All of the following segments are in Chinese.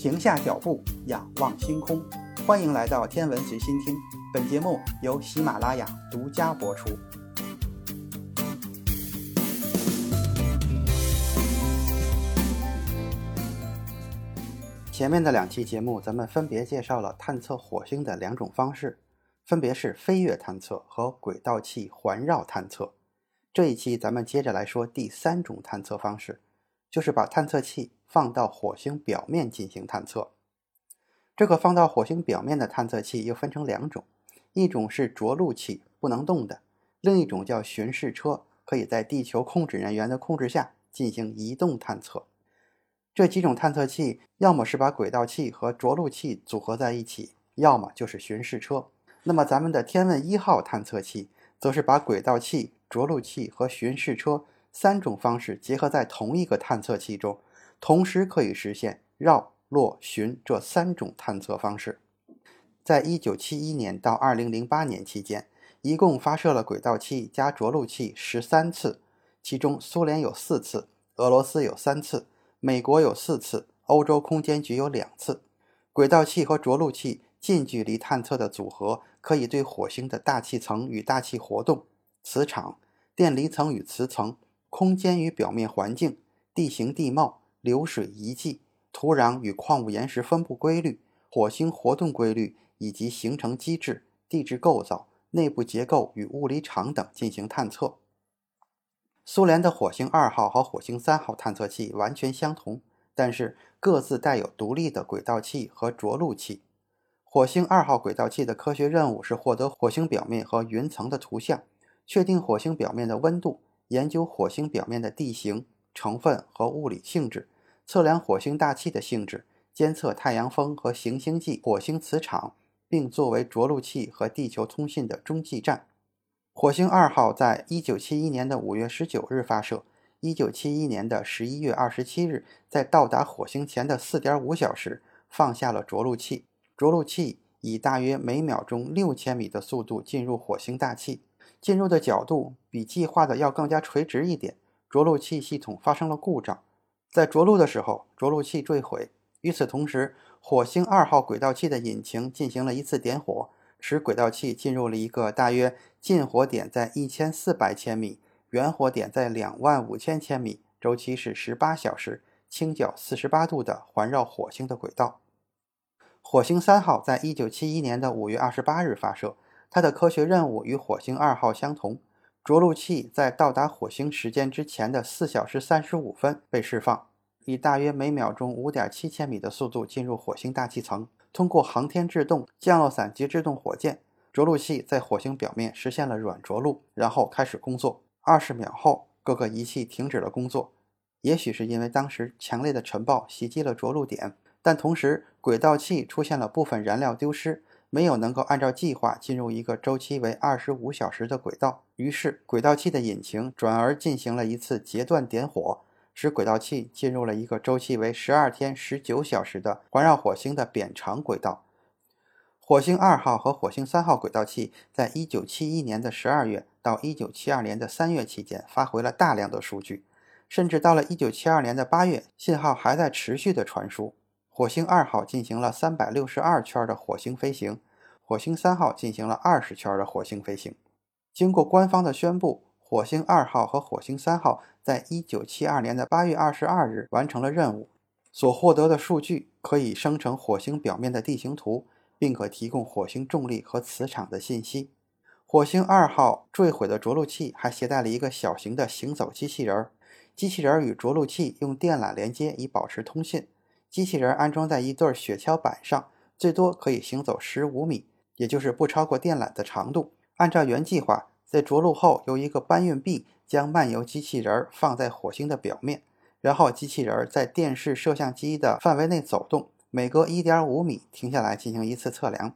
停下脚步，仰望星空。欢迎来到天文随心听，本节目由喜马拉雅独家播出。前面的两期节目，咱们分别介绍了探测火星的两种方式，分别是飞跃探测和轨道器环绕探测。这一期咱们接着来说第三种探测方式，就是把探测器放到火星表面进行探测。这个放到火星表面的探测器又分成两种，一种是着陆器，不能动的；另一种叫巡视车，可以在地球控制人员的控制下进行移动探测。这几种探测器，要么是把轨道器和着陆器组合在一起，要么就是巡视车。那么咱们的天问一号探测器，则是把轨道器、着陆器和巡视车三种方式结合在同一个探测器中，同时可以实现绕、落、巡这三种探测方式。在一九七一年到二零零八年期间，一共发射了轨道器加着陆器十三次，其中苏联有四次，俄罗斯有三次。美国有四次，欧洲空间局有两次。轨道器和着陆器近距离探测的组合，可以对火星的大气层与大气活动、磁场、电离层与磁层、空间与表面环境、地形地貌、流水遗迹、土壤与矿物岩石分布规律、火星活动规律以及形成机制、地质构造、内部结构与物理场等进行探测。苏联的火星二号和火星三号探测器完全相同，但是各自带有独立的轨道器和着陆器。火星二号轨道器的科学任务是获得火星表面和云层的图像，确定火星表面的温度，研究火星表面的地形、成分和物理性质，测量火星大气的性质，监测太阳风和行星际火星磁场，并作为着陆器和地球通信的中继站。火星二号在一九七一年的五月十九日发射，一九七一年的十一月二十七日，在到达火星前的四点五小时放下了着陆器。着陆器以大约每秒钟六千米的速度进入火星大气，进入的角度比计划的要更加垂直一点。着陆器系统发生了故障，在着陆的时候，着陆器坠毁。与此同时，火星二号轨道器的引擎进行了一次点火。使轨道器进入了一个大约近火点在一千四百千米、远火点在两万五千千米、周期是十八小时、倾角四十八度的环绕火星的轨道。火星三号在一九七一年的五月二十八日发射，它的科学任务与火星二号相同。着陆器在到达火星时间之前的四小时三十五分被释放，以大约每秒钟五点七千米的速度进入火星大气层。通过航天制动、降落伞及制动火箭，着陆器在火星表面实现了软着陆，然后开始工作。二十秒后，各个仪器停止了工作。也许是因为当时强烈的尘暴袭击了着陆点，但同时轨道器出现了部分燃料丢失，没有能够按照计划进入一个周期为二十五小时的轨道。于是，轨道器的引擎转而进行了一次截断点火。使轨道器进入了一个周期为十二天十九小时的环绕火星的扁长轨道。火星二号和火星三号轨道器在一九七一年的十二月到一九七二年的三月期间发回了大量的数据，甚至到了一九七二年的八月，信号还在持续的传输。火星二号进行了三百六十二圈的火星飞行，火星三号进行了二十圈的火星飞行。经过官方的宣布。火星二号和火星三号在一九七二年的八月二十二日完成了任务，所获得的数据可以生成火星表面的地形图，并可提供火星重力和磁场的信息。火星二号坠毁的着陆器还携带了一个小型的行走机器人儿，机器人儿与着陆器用电缆连接以保持通信。机器人安装在一对雪橇板上，最多可以行走十五米，也就是不超过电缆的长度。按照原计划。在着陆后，由一个搬运臂将漫游机器人放在火星的表面，然后机器人在电视摄像机的范围内走动，每隔1.5米停下来进行一次测量。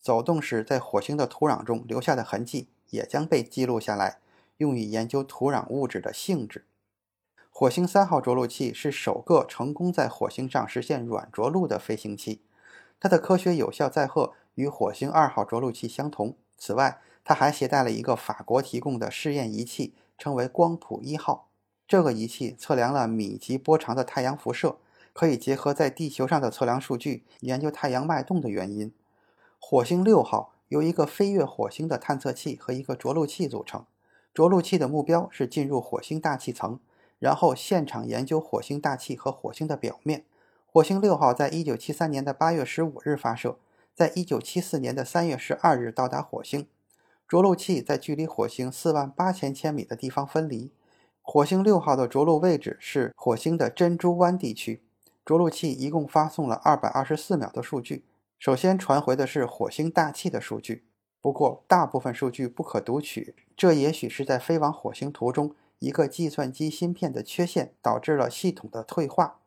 走动时在火星的土壤中留下的痕迹也将被记录下来，用于研究土壤物质的性质。火星三号着陆器是首个成功在火星上实现软着陆的飞行器，它的科学有效载荷与火星二号着陆器相同。此外，它还携带了一个法国提供的试验仪器，称为光谱一号。这个仪器测量了米级波长的太阳辐射，可以结合在地球上的测量数据，研究太阳脉动的原因。火星六号由一个飞越火星的探测器和一个着陆器组成。着陆器的目标是进入火星大气层，然后现场研究火星大气和火星的表面。火星六号在一九七三年的八月十五日发射，在一九七四年的三月十二日到达火星。着陆器在距离火星四万八千千米的地方分离。火星六号的着陆位置是火星的珍珠湾地区。着陆器一共发送了二百二十四秒的数据。首先传回的是火星大气的数据，不过大部分数据不可读取，这也许是在飞往火星途中一个计算机芯片的缺陷导致了系统的退化。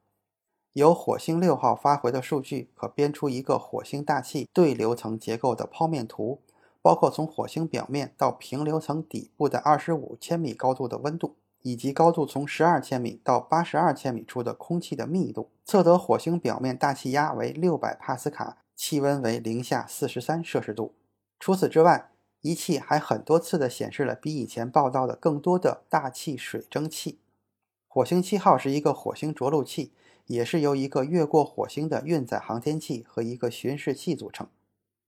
由火星六号发回的数据可编出一个火星大气对流层结构的剖面图，包括从火星表面到平流层底部的二十五千米高度的温度。以及高度从十二千米到八十二千米处的空气的密度，测得火星表面大气压为六百帕斯卡，气温为零下四十三摄氏度。除此之外，仪器还很多次的显示了比以前报道的更多的大气水蒸气。火星七号是一个火星着陆器，也是由一个越过火星的运载航天器和一个巡视器组成，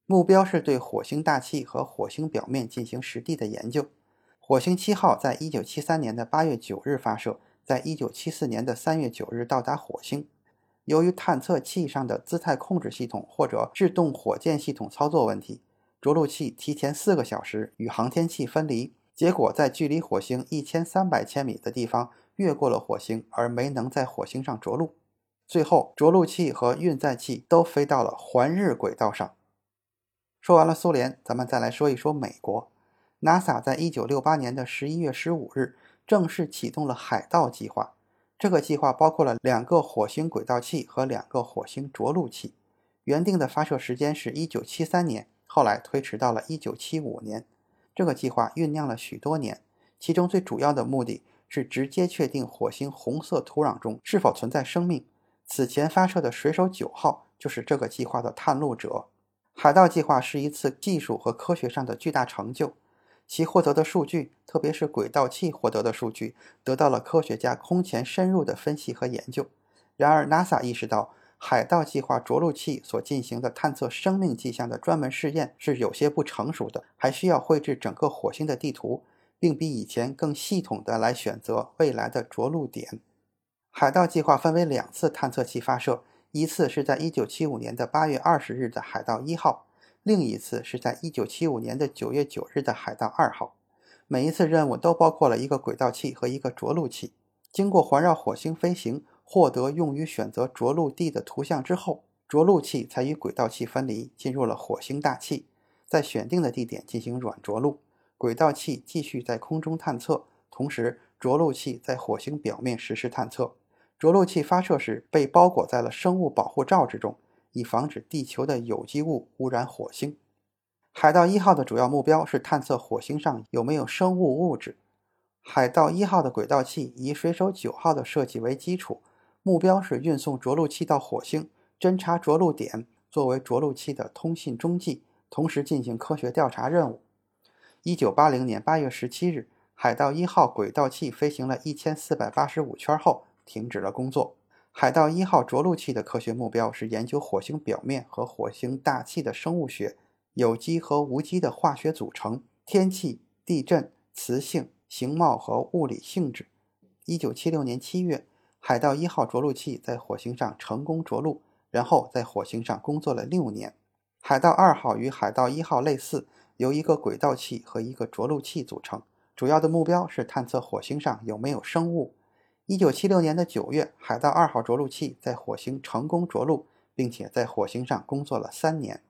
目标是对火星大气和火星表面进行实地的研究。火星七号在一九七三年的八月九日发射，在一九七四年的三月九日到达火星。由于探测器上的姿态控制系统或者制动火箭系统操作问题，着陆器提前四个小时与航天器分离，结果在距离火星一千三百千米的地方越过了火星，而没能在火星上着陆。最后，着陆器和运载器都飞到了环日轨道上。说完了苏联，咱们再来说一说美国。NASA 在一九六八年的十一月十五日正式启动了海盗计划。这个计划包括了两个火星轨道器和两个火星着陆器。原定的发射时间是一九七三年，后来推迟到了一九七五年。这个计划酝酿了许多年，其中最主要的目的是直接确定火星红色土壤中是否存在生命。此前发射的水手九号就是这个计划的探路者。海盗计划是一次技术和科学上的巨大成就。其获得的数据，特别是轨道器获得的数据，得到了科学家空前深入的分析和研究。然而，NASA 意识到海盗计划着陆器所进行的探测生命迹象的专门试验是有些不成熟的，还需要绘制整个火星的地图，并比以前更系统的来选择未来的着陆点。海盗计划分为两次探测器发射，一次是在1975年的8月20日的海盗一号。另一次是在1975年的9月9日的海盗二号，每一次任务都包括了一个轨道器和一个着陆器。经过环绕火星飞行，获得用于选择着陆地的图像之后，着陆器才与轨道器分离，进入了火星大气，在选定的地点进行软着陆。轨道器继续在空中探测，同时着陆器在火星表面实施探测。着陆器发射时被包裹在了生物保护罩之中。以防止地球的有机物污染火星。海盗一号的主要目标是探测火星上有没有生物物质。海盗一号的轨道器以水手九号的设计为基础，目标是运送着陆器到火星，侦察着陆点，作为着陆器的通信中继，同时进行科学调查任务。一九八零年八月十七日，海盗一号轨道器飞行了一千四百八十五圈后，停止了工作。海盗一号着陆器的科学目标是研究火星表面和火星大气的生物学、有机和无机的化学组成、天气、地震、磁性、形貌和物理性质。一九七六年七月，海盗一号着陆器在火星上成功着陆，然后在火星上工作了六年。海盗二号与海盗一号类似，由一个轨道器和一个着陆器组成，主要的目标是探测火星上有没有生物。一九七六年的九月，海盗二号着陆器在火星成功着陆，并且在火星上工作了三年。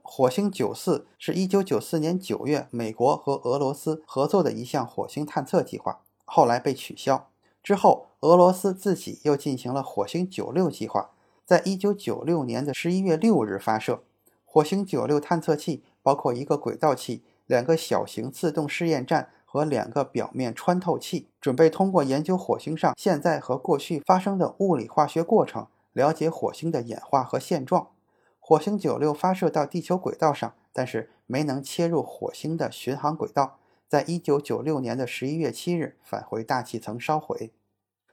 火星九四是一九九四年九月美国和俄罗斯合作的一项火星探测计划，后来被取消。之后，俄罗斯自己又进行了火星九六计划，在一九九六年的十一月六日发射。火星九六探测器包括一个轨道器、两个小型自动试验站。和两个表面穿透器，准备通过研究火星上现在和过去发生的物理化学过程，了解火星的演化和现状。火星九六发射到地球轨道上，但是没能切入火星的巡航轨道，在一九九六年的十一月七日返回大气层烧毁。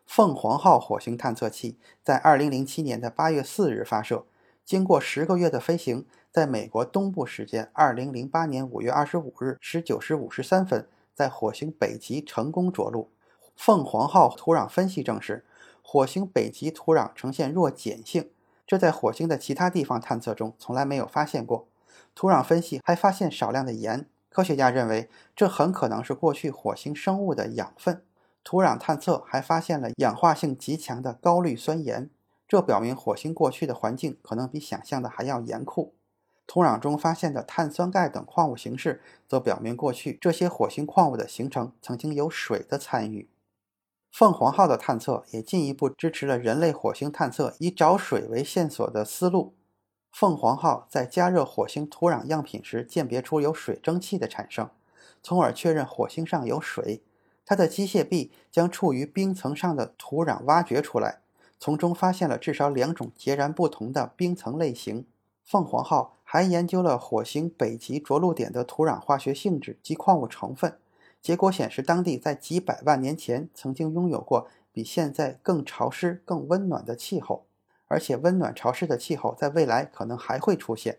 凤凰号火星探测器在2007年的8月4日发射，经过十个月的飞行，在美国东部时间2008年5月25日19时53分，在火星北极成功着陆。凤凰号土壤分析证实，火星北极土壤呈现弱碱性，这在火星的其他地方探测中从来没有发现过。土壤分析还发现少量的盐，科学家认为这很可能是过去火星生物的养分。土壤探测还发现了氧化性极强的高氯酸盐，这表明火星过去的环境可能比想象的还要严酷。土壤中发现的碳酸钙等矿物形式，则表明过去这些火星矿物的形成曾经有水的参与。凤凰号的探测也进一步支持了人类火星探测以找水为线索的思路。凤凰号在加热火星土壤样品时，鉴别出有水蒸气的产生，从而确认火星上有水。它的机械臂将处于冰层上的土壤挖掘出来，从中发现了至少两种截然不同的冰层类型。凤凰号还研究了火星北极着陆点的土壤化学性质及矿物成分，结果显示当地在几百万年前曾经拥有过比现在更潮湿、更温暖的气候，而且温暖潮湿的气候在未来可能还会出现。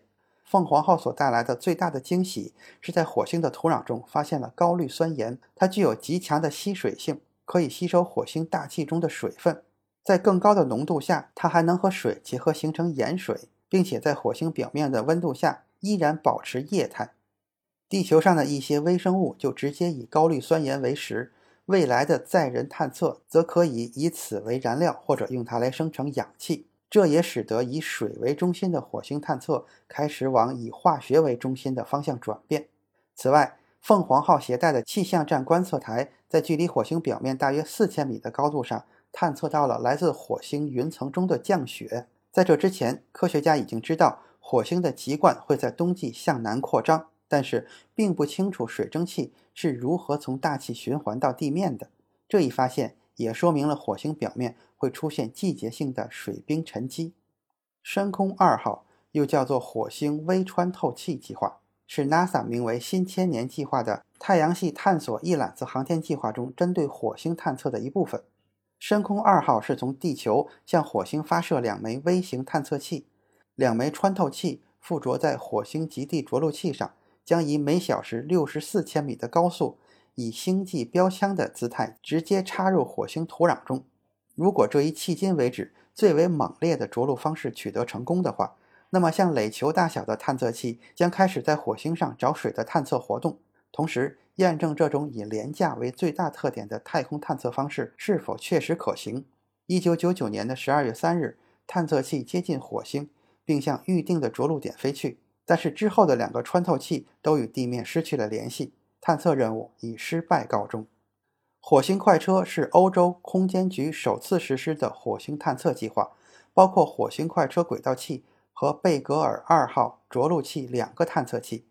凤凰号所带来的最大的惊喜是在火星的土壤中发现了高氯酸盐，它具有极强的吸水性，可以吸收火星大气中的水分。在更高的浓度下，它还能和水结合形成盐水，并且在火星表面的温度下依然保持液态。地球上的一些微生物就直接以高氯酸盐为食，未来的载人探测则可以以此为燃料，或者用它来生成氧气。这也使得以水为中心的火星探测开始往以化学为中心的方向转变。此外，凤凰号携带的气象站观测台在距离火星表面大约四千米的高度上探测到了来自火星云层中的降雪。在这之前，科学家已经知道火星的极冠会在冬季向南扩张，但是并不清楚水蒸气是如何从大气循环到地面的。这一发现也说明了火星表面。会出现季节性的水冰沉积。深空二号又叫做火星微穿透器计划，是 NASA 名为“新千年计划”的太阳系探索一揽子航天计划中针对火星探测的一部分。深空二号是从地球向火星发射两枚微型探测器，两枚穿透器附着在火星极地着陆器上，将以每小时六十四千米的高速，以星际标枪的姿态直接插入火星土壤中。如果这一迄今为止最为猛烈的着陆方式取得成功的话，那么像垒球大小的探测器将开始在火星上找水的探测活动，同时验证这种以廉价为最大特点的太空探测方式是否确实可行。一九九九年的十二月三日，探测器接近火星，并向预定的着陆点飞去，但是之后的两个穿透器都与地面失去了联系，探测任务以失败告终。火星快车是欧洲空间局首次实施的火星探测计划，包括火星快车轨道器和贝格尔二号着陆器两个探测器。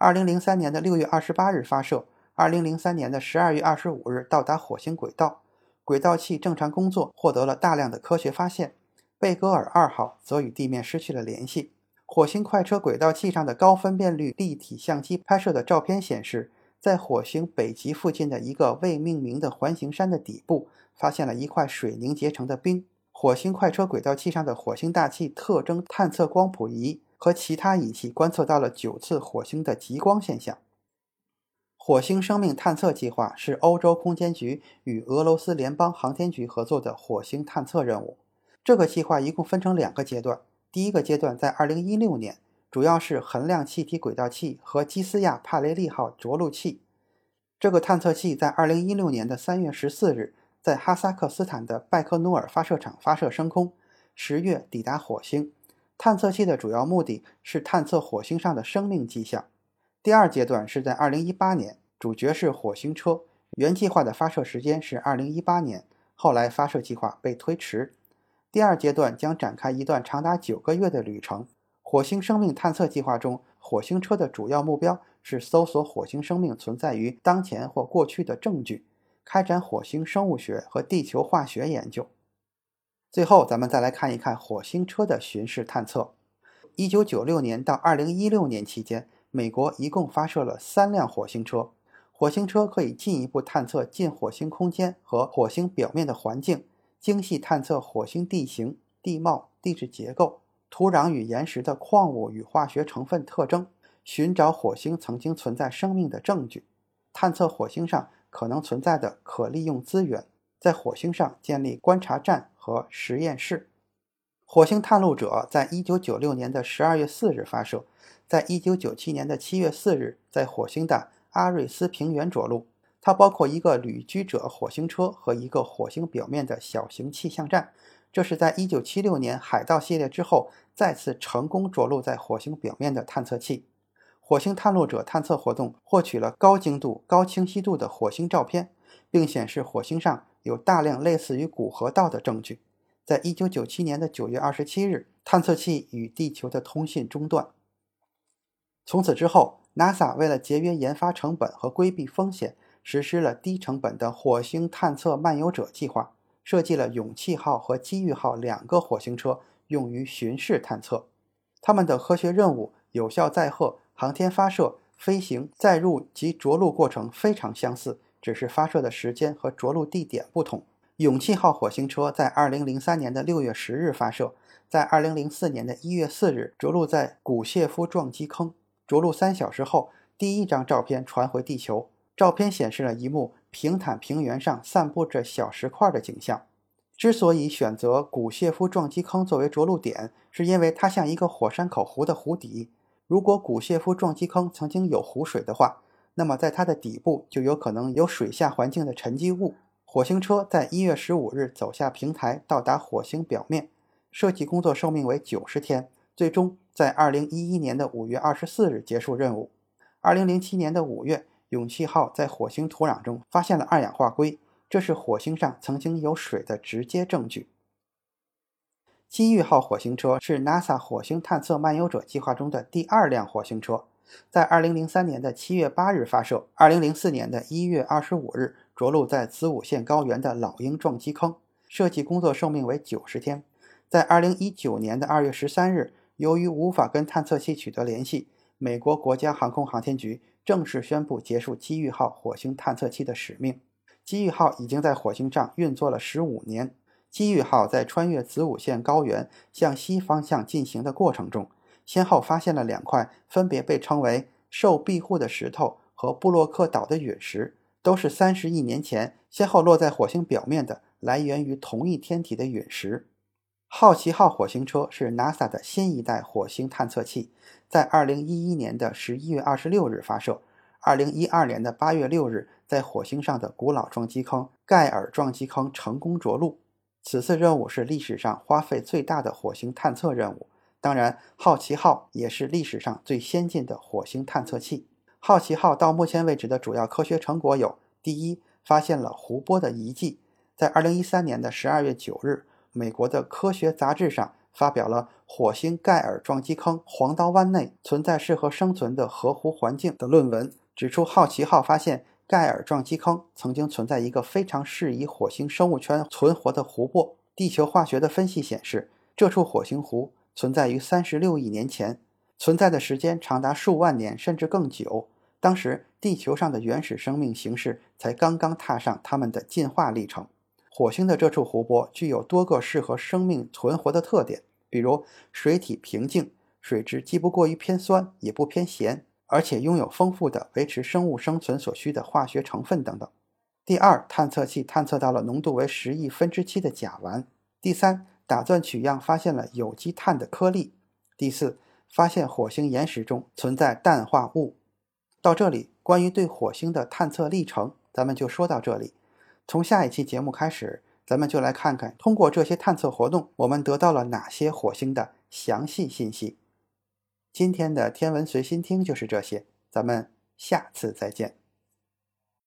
2003年的6月28日发射，2003年的12月25日到达火星轨道，轨道器正常工作，获得了大量的科学发现。贝格尔二号则与地面失去了联系。火星快车轨道器上的高分辨率立体相机拍摄的照片显示。在火星北极附近的一个未命名的环形山的底部，发现了一块水凝结成的冰。火星快车轨道器上的火星大气特征探测光谱仪和其他仪器观测到了九次火星的极光现象。火星生命探测计划是欧洲空间局与俄罗斯联邦航天局合作的火星探测任务。这个计划一共分成两个阶段，第一个阶段在2016年。主要是衡量气体轨道器和基斯亚帕雷利号着陆器。这个探测器在2016年的3月14日在哈萨克斯坦的拜科努尔发射场发射升空，10月抵达火星。探测器的主要目的是探测火星上的生命迹象。第二阶段是在2018年，主角是火星车。原计划的发射时间是2018年，后来发射计划被推迟。第二阶段将展开一段长达九个月的旅程。火星生命探测计划中，火星车的主要目标是搜索火星生命存在于当前或过去的证据，开展火星生物学和地球化学研究。最后，咱们再来看一看火星车的巡视探测。1996年到2016年期间，美国一共发射了三辆火星车。火星车可以进一步探测近火星空间和火星表面的环境，精细探测火星地形、地貌、地质结构、土壤与岩石的矿物与化学成分特征，寻找火星曾经存在生命的证据，探测火星上可能存在的可利用资源，在火星上建立观察站和实验室。火星探路者在一九九六年的十二月四日发射，在一九九七年的七月四日在火星的。阿瑞斯平原着陆，它包括一个旅居者火星车和一个火星表面的小型气象站。这是在1976年海盗系列之后再次成功着陆在火星表面的探测器。火星探路者探测活动获取了高精度、高清晰度的火星照片，并显示火星上有大量类似于古河道的证据。在1997年的9月27日，探测器与地球的通信中断。从此之后。NASA 为了节约研发成本和规避风险，实施了低成本的火星探测漫游者计划，设计了勇气号和机遇号两个火星车用于巡视探测。他们的科学任务有效载荷、航天发射、飞行、载入及着陆过程非常相似，只是发射的时间和着陆地点不同。勇气号火星车在2003年的6月10日发射，在2004年的1月4日着陆在古谢夫撞击坑。着陆三小时后，第一张照片传回地球。照片显示了一幕平坦平原上散布着小石块的景象。之所以选择古谢夫撞击坑作为着陆点，是因为它像一个火山口湖的湖底。如果古谢夫撞击坑曾经有湖水的话，那么在它的底部就有可能有水下环境的沉积物。火星车在一月十五日走下平台，到达火星表面。设计工作寿命为九十天，最终。在二零一一年的五月二十四日结束任务。二零零七年的五月，勇气号在火星土壤中发现了二氧化硅，这是火星上曾经有水的直接证据。机遇号火星车是 NASA 火星探测漫游者计划中的第二辆火星车，在二零零三年的七月八日发射，二零零四年的一月二十五日着陆在子午线高原的老鹰撞击坑。设计工作寿命为九十天，在二零一九年的二月十三日。由于无法跟探测器取得联系，美国国家航空航天局正式宣布结束机遇号火星探测器的使命。机遇号已经在火星上运作了十五年。机遇号在穿越子午线高原向西方向进行的过程中，先后发现了两块分别被称为受庇护的石头和布洛克岛的陨石，都是三十亿年前先后落在火星表面的来源于同一天体的陨石。好奇号火星车是 NASA 的新一代火星探测器，在2011年的11月26日发射，2012年的8月6日在火星上的古老撞击坑盖尔撞击坑成功着陆。此次任务是历史上花费最大的火星探测任务。当然，好奇号也是历史上最先进的火星探测器。好奇号到目前为止的主要科学成果有：第一，发现了湖泊的遗迹，在2013年的12月9日。美国的科学杂志上发表了火星盖尔撞击坑黄刀湾内存在适合生存的河湖环境的论文，指出好奇号发现盖尔撞击坑曾经存在一个非常适宜火星生物圈存活的湖泊。地球化学的分析显示，这处火星湖存在于三十六亿年前，存在的时间长达数万年甚至更久。当时地球上的原始生命形式才刚刚踏上他们的进化历程。火星的这处湖泊具有多个适合生命存活的特点，比如水体平静，水质既不过于偏酸也不偏咸，而且拥有丰富的维持生物生存所需的化学成分等等。第二，探测器探测到了浓度为十亿分之七的甲烷。第三，打钻取样发现了有机碳的颗粒。第四，发现火星岩石中存在氮化物。到这里，关于对火星的探测历程，咱们就说到这里。从下一期节目开始，咱们就来看看通过这些探测活动，我们得到了哪些火星的详细信息。今天的天文随心听就是这些，咱们下次再见。